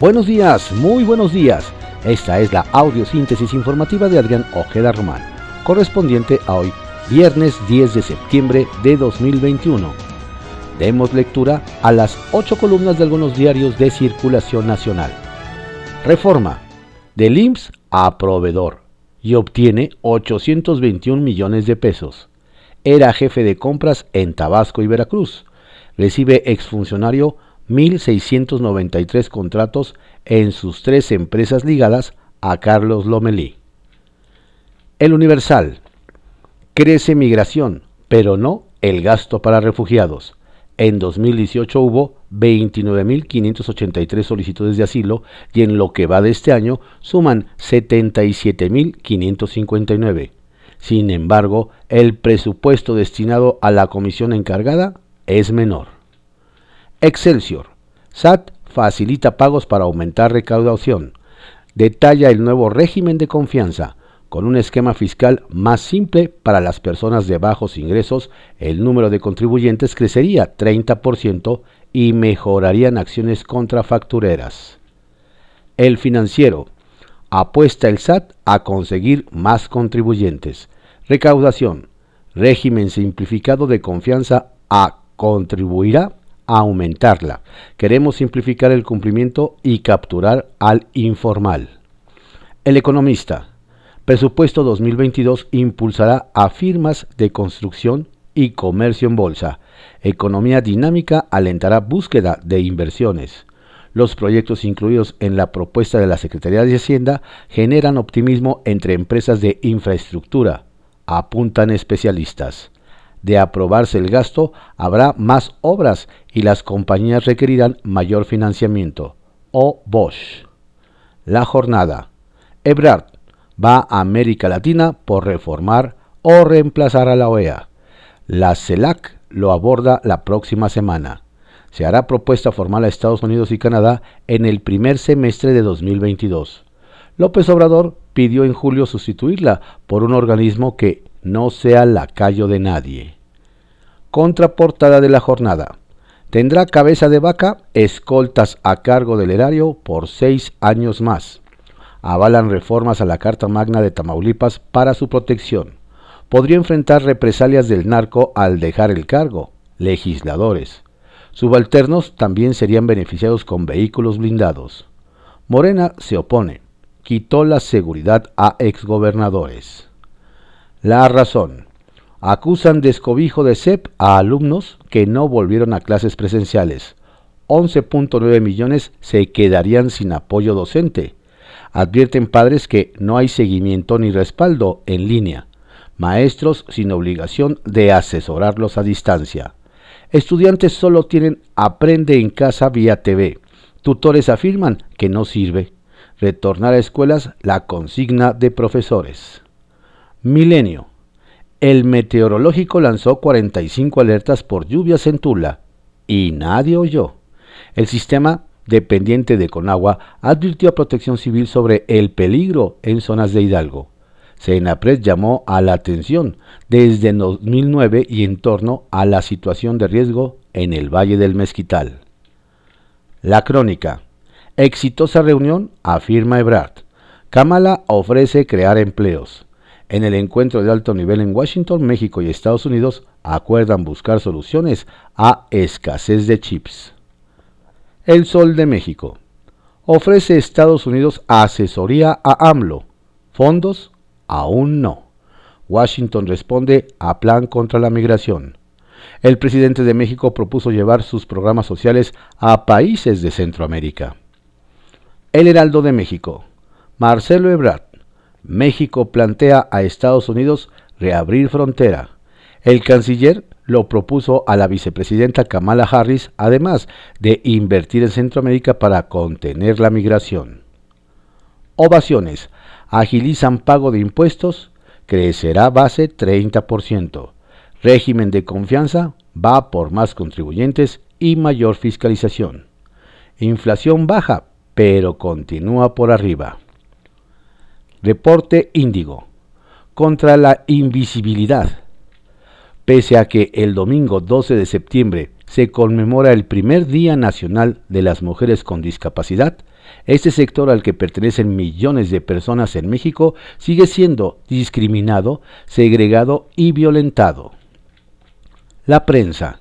Buenos días, muy buenos días. Esta es la audiosíntesis informativa de Adrián Ojeda Román, correspondiente a hoy, viernes 10 de septiembre de 2021. Demos lectura a las ocho columnas de algunos diarios de circulación nacional. Reforma. Del IMSS a proveedor y obtiene 821 millones de pesos. Era jefe de compras en Tabasco y Veracruz. Recibe exfuncionario 1.693 contratos en sus tres empresas ligadas a Carlos Lomelí. El Universal. Crece migración, pero no el gasto para refugiados. En 2018 hubo 29.583 solicitudes de asilo y en lo que va de este año suman 77.559. Sin embargo, el presupuesto destinado a la comisión encargada es menor. Excelsior. SAT facilita pagos para aumentar recaudación. Detalla el nuevo régimen de confianza con un esquema fiscal más simple para las personas de bajos ingresos, el número de contribuyentes crecería 30% y mejorarían acciones contrafactureras. El financiero apuesta el SAT a conseguir más contribuyentes. Recaudación. Régimen simplificado de confianza a contribuirá aumentarla. Queremos simplificar el cumplimiento y capturar al informal. El economista Presupuesto 2022 impulsará a firmas de construcción y comercio en bolsa. Economía dinámica alentará búsqueda de inversiones. Los proyectos incluidos en la propuesta de la Secretaría de Hacienda generan optimismo entre empresas de infraestructura, apuntan especialistas. De aprobarse el gasto, habrá más obras y las compañías requerirán mayor financiamiento. O Bosch. La jornada. Ebrard va a América Latina por reformar o reemplazar a la OEA. La CELAC lo aborda la próxima semana. Se hará propuesta formal a Estados Unidos y Canadá en el primer semestre de 2022. López Obrador pidió en julio sustituirla por un organismo que no sea lacayo de nadie. Contraportada de la jornada. Tendrá cabeza de vaca, escoltas a cargo del erario por seis años más avalan reformas a la Carta Magna de Tamaulipas para su protección. Podría enfrentar represalias del narco al dejar el cargo. Legisladores. Subalternos también serían beneficiados con vehículos blindados. Morena se opone. Quitó la seguridad a exgobernadores. La razón. Acusan de escobijo de CEP a alumnos que no volvieron a clases presenciales. 11.9 millones se quedarían sin apoyo docente Advierten padres que no hay seguimiento ni respaldo en línea. Maestros sin obligación de asesorarlos a distancia. Estudiantes solo tienen aprende en casa vía TV. Tutores afirman que no sirve. Retornar a escuelas la consigna de profesores. Milenio. El meteorológico lanzó 45 alertas por lluvias en Tula y nadie oyó. El sistema dependiente de Conagua, advirtió a Protección Civil sobre el peligro en zonas de Hidalgo. Senapred llamó a la atención desde 2009 y en torno a la situación de riesgo en el Valle del Mezquital. La crónica. Exitosa reunión, afirma Ebrard. Kamala ofrece crear empleos. En el encuentro de alto nivel en Washington, México y Estados Unidos acuerdan buscar soluciones a escasez de chips. El Sol de México. Ofrece Estados Unidos asesoría a AMLO. Fondos, aún no. Washington responde a plan contra la migración. El presidente de México propuso llevar sus programas sociales a países de Centroamérica. El Heraldo de México. Marcelo Ebrard. México plantea a Estados Unidos reabrir frontera. El canciller lo propuso a la vicepresidenta Kamala Harris, además de invertir en Centroamérica para contener la migración. Ovaciones. Agilizan pago de impuestos, crecerá base 30%. Régimen de confianza va por más contribuyentes y mayor fiscalización. Inflación baja, pero continúa por arriba. Reporte Índigo. Contra la invisibilidad Pese a que el domingo 12 de septiembre se conmemora el primer Día Nacional de las Mujeres con Discapacidad, este sector al que pertenecen millones de personas en México sigue siendo discriminado, segregado y violentado. La prensa.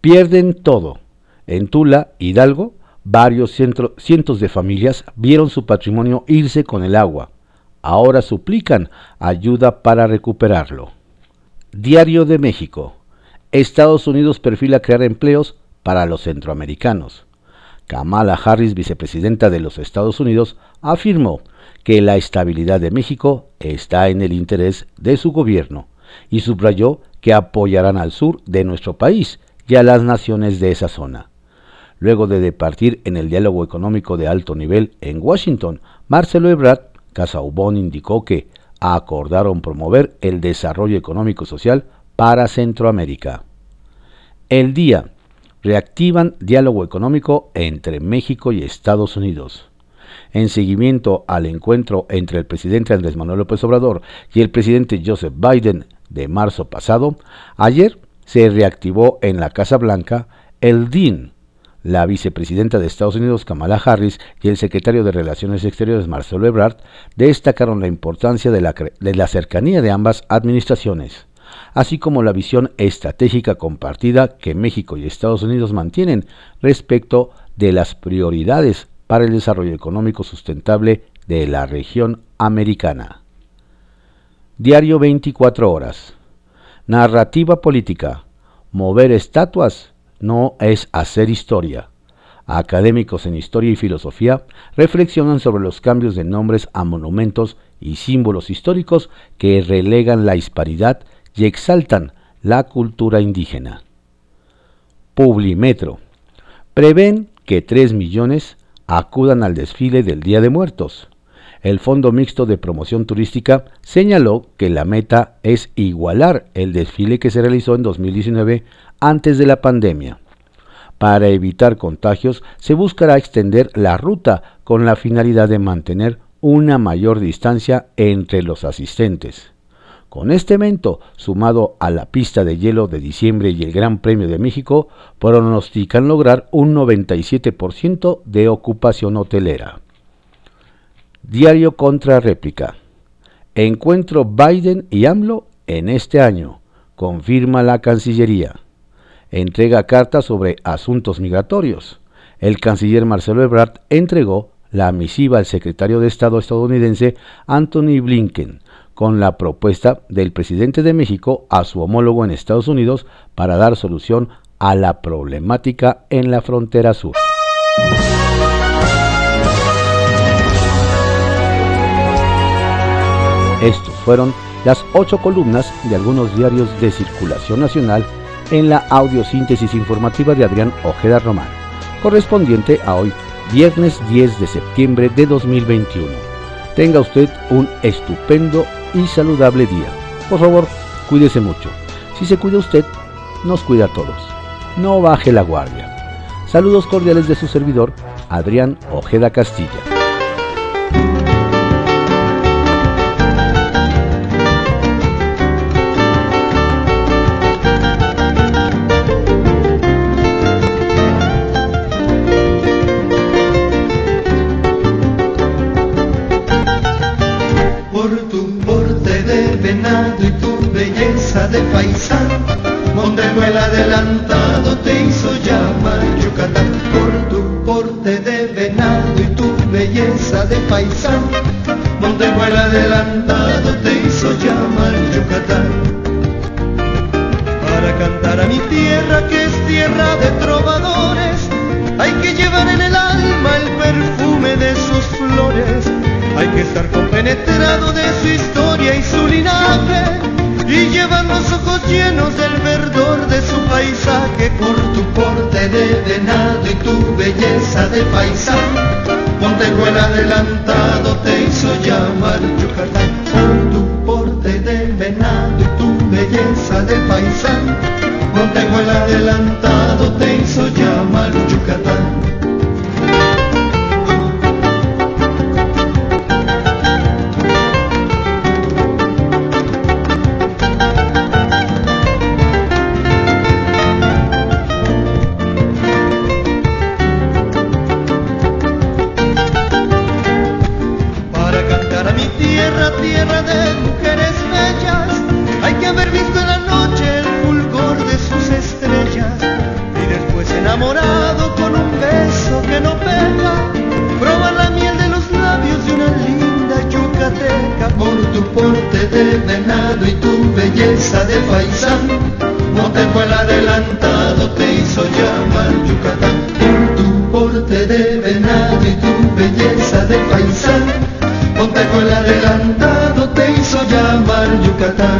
Pierden todo. En Tula, Hidalgo, varios cientos de familias vieron su patrimonio irse con el agua. Ahora suplican ayuda para recuperarlo. Diario de México. Estados Unidos perfila crear empleos para los centroamericanos. Kamala Harris, vicepresidenta de los Estados Unidos, afirmó que la estabilidad de México está en el interés de su gobierno y subrayó que apoyarán al sur de nuestro país y a las naciones de esa zona. Luego de departir en el diálogo económico de alto nivel en Washington, Marcelo Ebrard Casaubon indicó que acordaron promover el desarrollo económico y social para Centroamérica. El día reactivan diálogo económico entre México y Estados Unidos. En seguimiento al encuentro entre el presidente Andrés Manuel López Obrador y el presidente Joseph Biden de marzo pasado, ayer se reactivó en la Casa Blanca el DIN. La vicepresidenta de Estados Unidos, Kamala Harris, y el secretario de Relaciones Exteriores, Marcelo Ebrard, destacaron la importancia de la, cercanía de ambas administraciones así como la visión estratégica compartida que México y Estados Unidos mantienen respecto de las prioridades para el desarrollo económico sustentable de la región americana. Diario 24 horas. Narrativa política. Mover estatuas no es hacer historia. Académicos en historia y filosofía reflexionan sobre los cambios de nombres a monumentos y símbolos históricos que relegan la hisparidad y exaltan la cultura indígena. Publimetro. Prevén que 3 millones acudan al desfile del Día de Muertos. El Fondo Mixto de Promoción Turística señaló que la meta es igualar el desfile que se realizó en 2019 antes de la pandemia. Para evitar contagios se buscará extender la ruta con la finalidad de mantener una mayor distancia entre los asistentes. Con este evento, sumado a la pista de hielo de diciembre y el Gran Premio de México, pronostican lograr un 97% de ocupación hotelera. Diario contra réplica. Encuentro Biden y AMLO en este año, confirma la Cancillería. Entrega carta sobre asuntos migratorios. El canciller Marcelo Ebrard entregó la misiva al secretario de Estado estadounidense Anthony Blinken con la propuesta del presidente de México a su homólogo en Estados Unidos para dar solución a la problemática en la frontera sur. Estos fueron las ocho columnas de algunos diarios de circulación nacional en la audiosíntesis informativa de Adrián Ojeda Román, correspondiente a hoy, viernes 10 de septiembre de 2021. Tenga usted un estupendo y saludable día. Por favor, cuídese mucho. Si se cuida usted, nos cuida a todos. No baje la guardia. Saludos cordiales de su servidor, Adrián Ojeda Castilla. De paisán, Montezuela adelantado te hizo llamar Yucatán por tu porte de venado y tu belleza de paisán. Montezuela adelantado te hizo llamar Yucatán. Para cantar a mi tierra que es tierra de trovadores, hay que llevar en el alma el perfume de sus flores. Hay que estar compenetrado de su historia y su linaje y llevan los ojos llenos del verdor de su paisaje por tu porte de venado y tu belleza de paisán. el adelantado te hizo llamar Yucatán por tu porte de venado y tu belleza de paisán. el adelantado te hizo llamar Yucatán. Porte de venado y tu belleza de paisán. Montejo el adelantado te hizo llamar Yucatán.